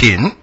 10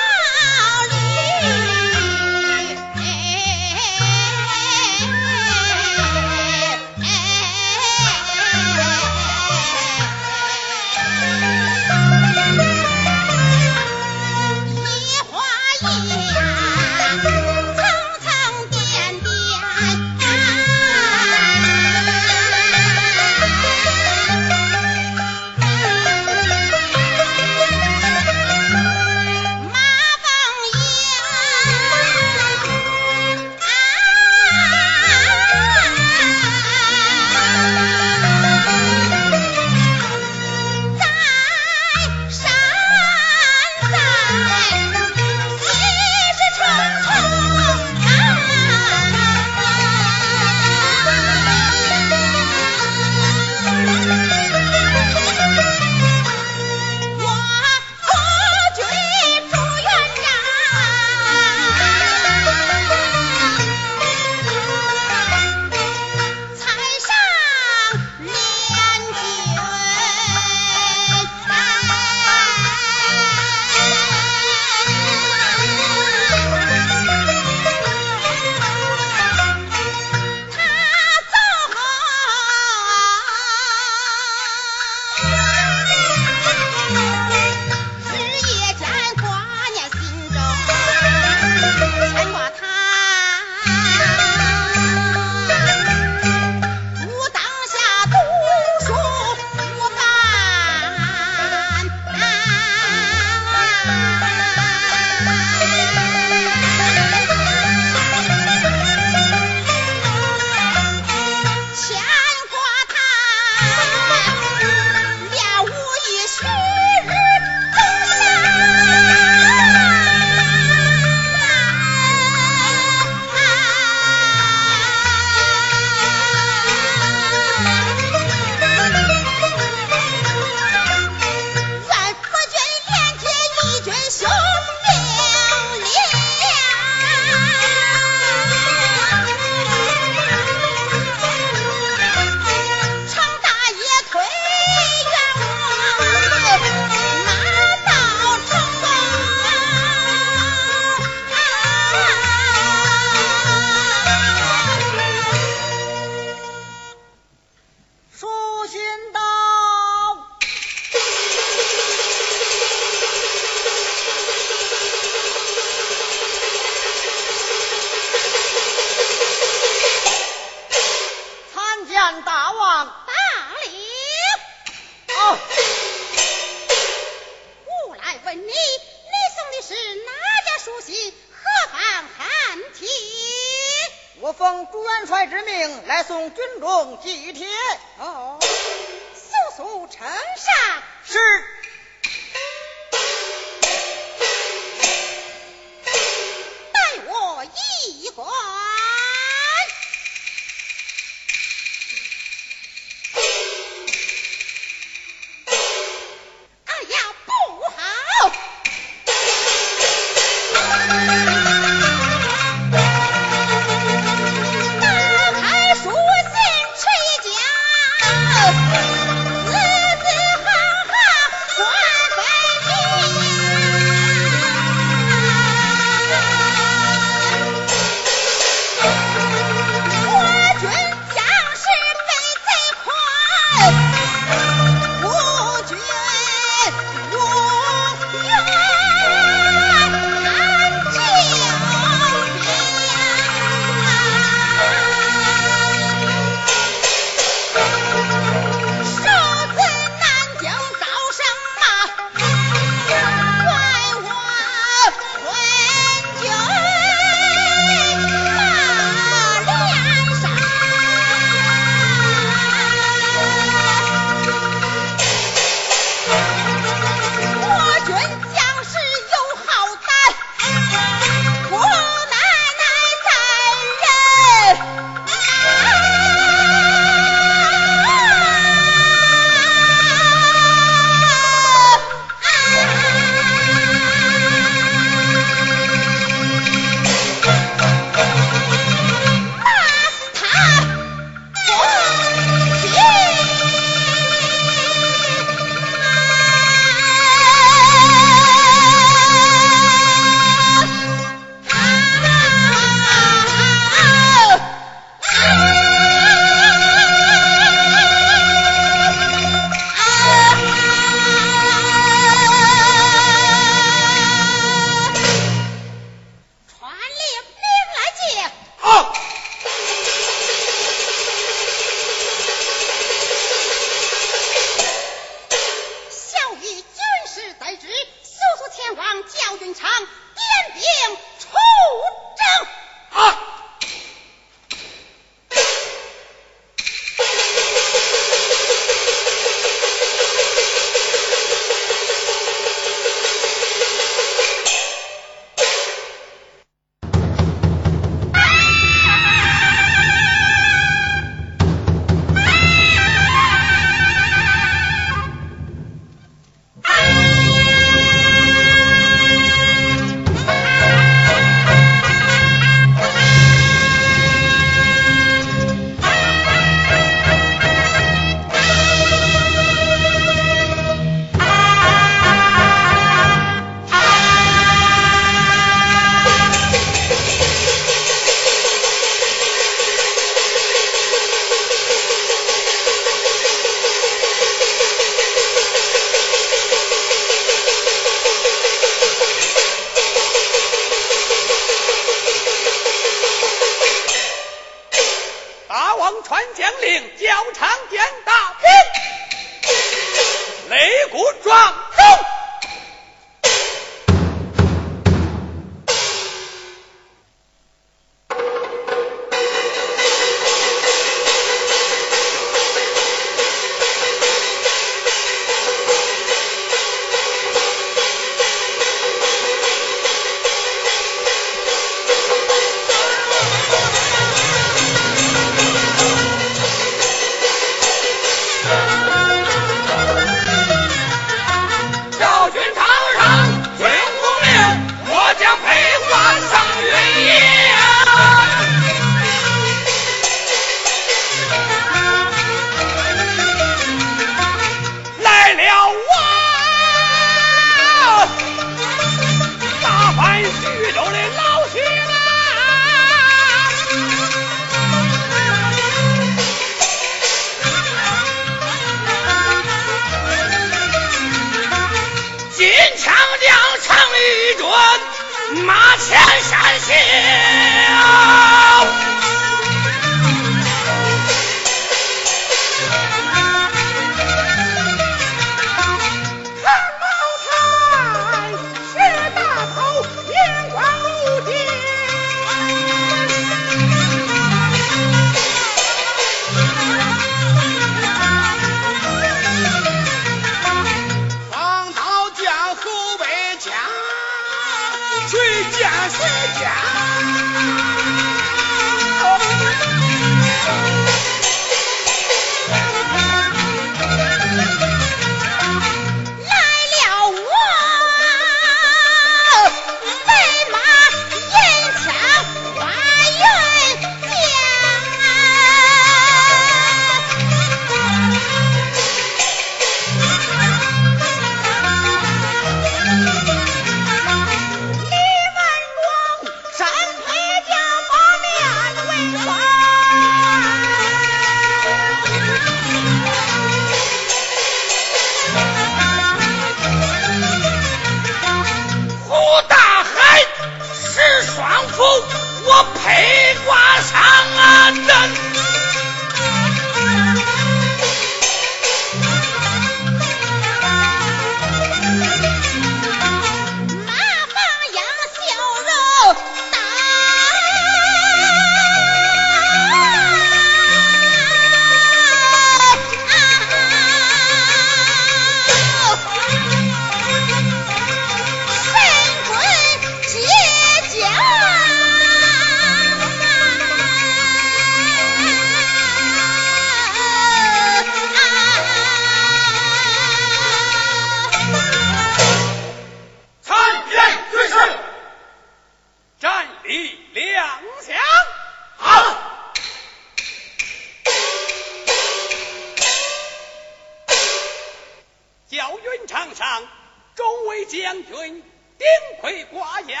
将军顶盔挂甲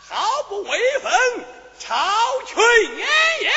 毫不畏风超群炎炎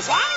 爽。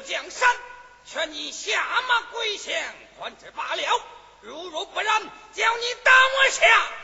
江山劝你下马归降还之罢了。如若不然叫你打我下。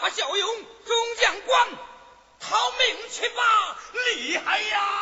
他小勇中将官逃命去吧厉害呀！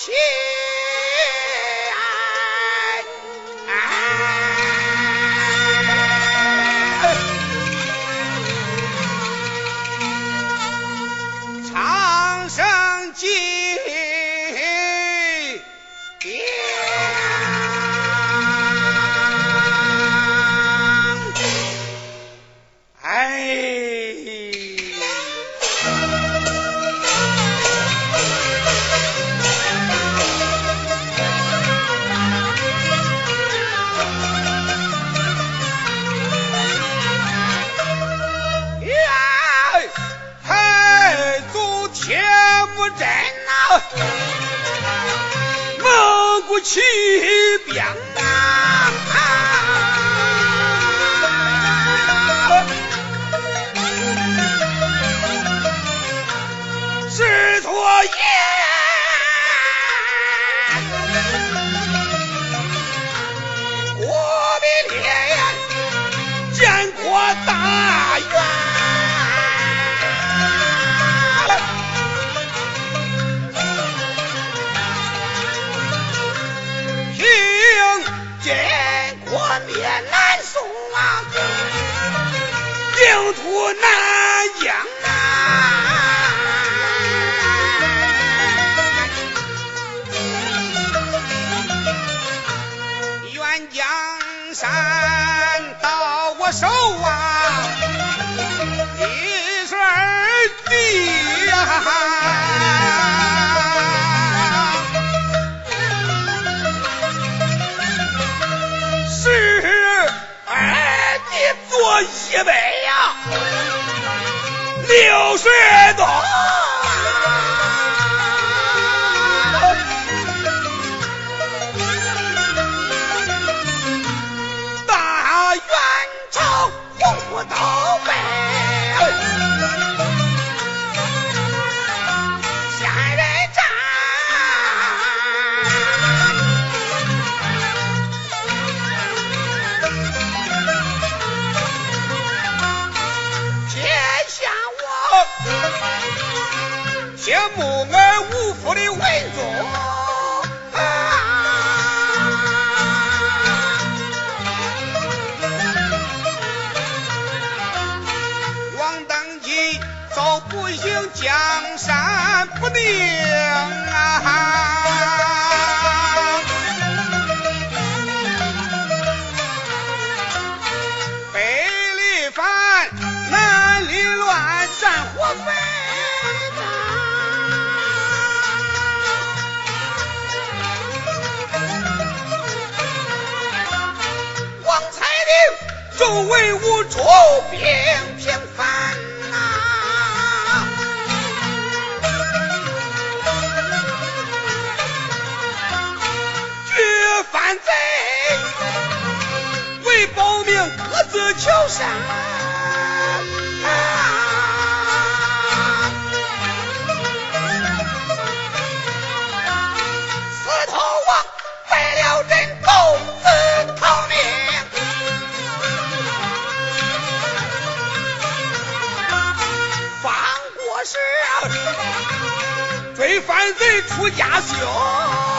切チ。我南啊远江山到我手啊，一十二弟呀，十二弟做一辈。就是走病啊北里反南里乱战火纷杂王彩玲周围无处避各自求生。犯罪出家修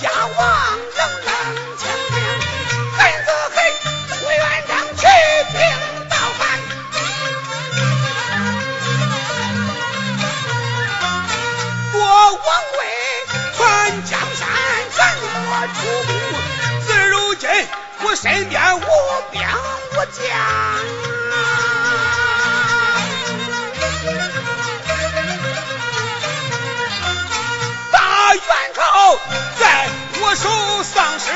家王。手丧失